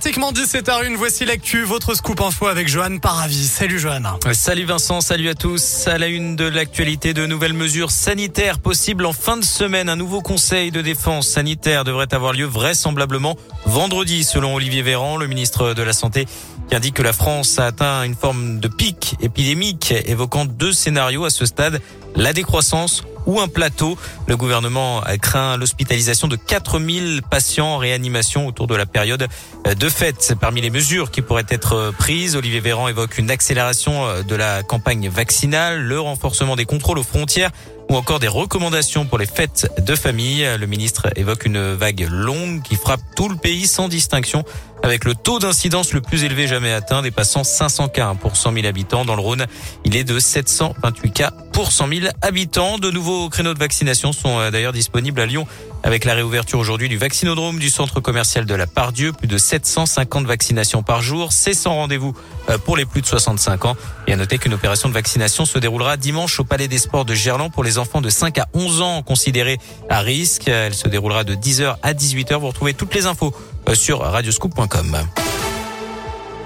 pratiquement 17h01. Voici l'actu, votre scoop info avec Johan Paravis. Salut Johan. Salut Vincent, salut à tous. À la une de l'actualité, de nouvelles mesures sanitaires possibles en fin de semaine. Un nouveau conseil de défense sanitaire devrait avoir lieu vraisemblablement vendredi, selon Olivier Véran, le ministre de la Santé, qui indique que la France a atteint une forme de pic épidémique, évoquant deux scénarios à ce stade. La décroissance ou un plateau. Le gouvernement craint l'hospitalisation de 4000 patients en réanimation autour de la période de fête. Parmi les mesures qui pourraient être prises, Olivier Véran évoque une accélération de la campagne vaccinale, le renforcement des contrôles aux frontières ou encore des recommandations pour les fêtes de famille. Le ministre évoque une vague longue qui frappe tout le pays sans distinction avec le taux d'incidence le plus élevé jamais atteint, dépassant 500 cas pour 100 000 habitants. Dans le Rhône, il est de 728 cas pour 100 000 habitants. De nouveaux créneaux de vaccination sont euh, d'ailleurs disponibles à Lyon avec la réouverture aujourd'hui du vaccinodrome du centre commercial de la Pardieu. Plus de 750 vaccinations par jour. C'est sans rendez-vous euh, pour les plus de 65 ans. Et à noter qu'une opération de vaccination se déroulera dimanche au Palais des Sports de Gerland pour les enfants de 5 à 11 ans considérés à risque. Elle se déroulera de 10h à 18h. Vous retrouvez toutes les infos euh, sur radioscoop.com.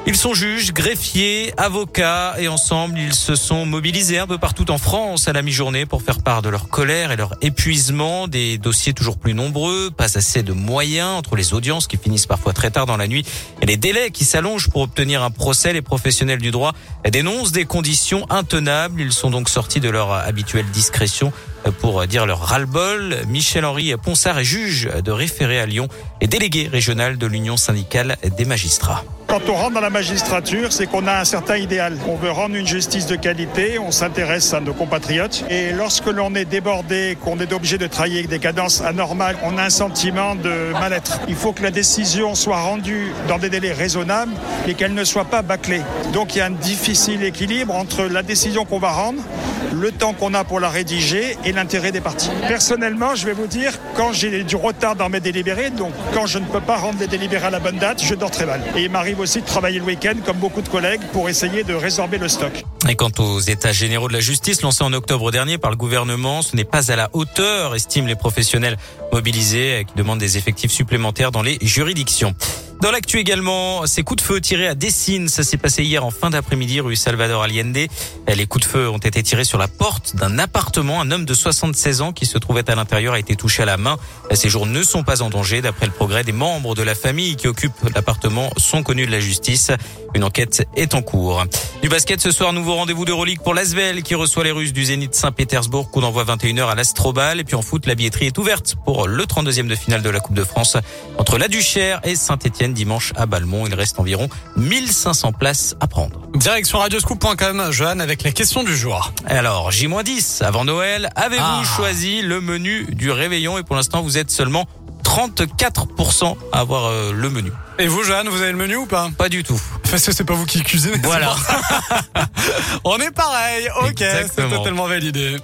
Ils sont juges, greffiers, avocats et ensemble, ils se sont mobilisés un peu partout en France à la mi-journée pour faire part de leur colère et leur épuisement. Des dossiers toujours plus nombreux, pas assez de moyens entre les audiences qui finissent parfois très tard dans la nuit et les délais qui s'allongent pour obtenir un procès. Les professionnels du droit dénoncent des conditions intenables. Ils sont donc sortis de leur habituelle discrétion pour dire leur ras-le-bol. Michel-Henri Ponsard est juge de référé à Lyon et délégué régional de l'Union syndicale des magistrats. Quand on rentre dans la magistrature, c'est qu'on a un certain idéal. On veut rendre une justice de qualité, on s'intéresse à nos compatriotes. Et lorsque l'on est débordé, qu'on est obligé de travailler avec des cadences anormales, on a un sentiment de mal-être. Il faut que la décision soit rendue dans des délais raisonnables et qu'elle ne soit pas bâclée. Donc il y a un difficile équilibre entre la décision qu'on va rendre, le temps qu'on a pour la rédiger et l'intérêt des parties. Personnellement, je vais vous dire, quand j'ai du retard dans mes délibérés, donc quand je ne peux pas rendre les délibérés à la bonne date, je dors très mal. Et il m'arrive aussi de travailler le week-end, comme beaucoup de collègues, pour essayer de résorber le stock. Et quant aux états généraux de la justice lancés en octobre dernier par le gouvernement, ce n'est pas à la hauteur, estiment les professionnels mobilisés qui demandent des effectifs supplémentaires dans les juridictions. Dans l'actu également, ces coups de feu tirés à Dessine, ça s'est passé hier en fin d'après-midi rue Salvador Allende. Les coups de feu ont été tirés sur la porte d'un appartement. Un homme de 76 ans qui se trouvait à l'intérieur a été touché à la main. Ces jours ne sont pas en danger. D'après le progrès, des membres de la famille qui occupent l'appartement sont connus de la justice. Une enquête est en cours. Du basket ce soir, nouveau rendez-vous de relique pour l'Asvel qui reçoit les Russes du Zénith Saint-Pétersbourg. Coup d'envoi 21h à l'Astrobal. Et puis en foot, la billetterie est ouverte pour le 32e de finale de la Coupe de France entre la Duchère et Saint-Etienne dimanche à Balmont. Il reste environ 1500 places à prendre. Direction radioscoop.com, Johan, avec la question du jour. Alors, J-10 avant Noël, avez-vous Ah. choisi le menu du réveillon? Et pour l'instant vous êtes seulement 34% à avoir euh, le menu. Et vous, Johan, vous avez le menu ou pas? Pas du tout. Parce que c'est pas vous qui cuisinez. Voilà. On est pareil. Ok, c'est totalement validé.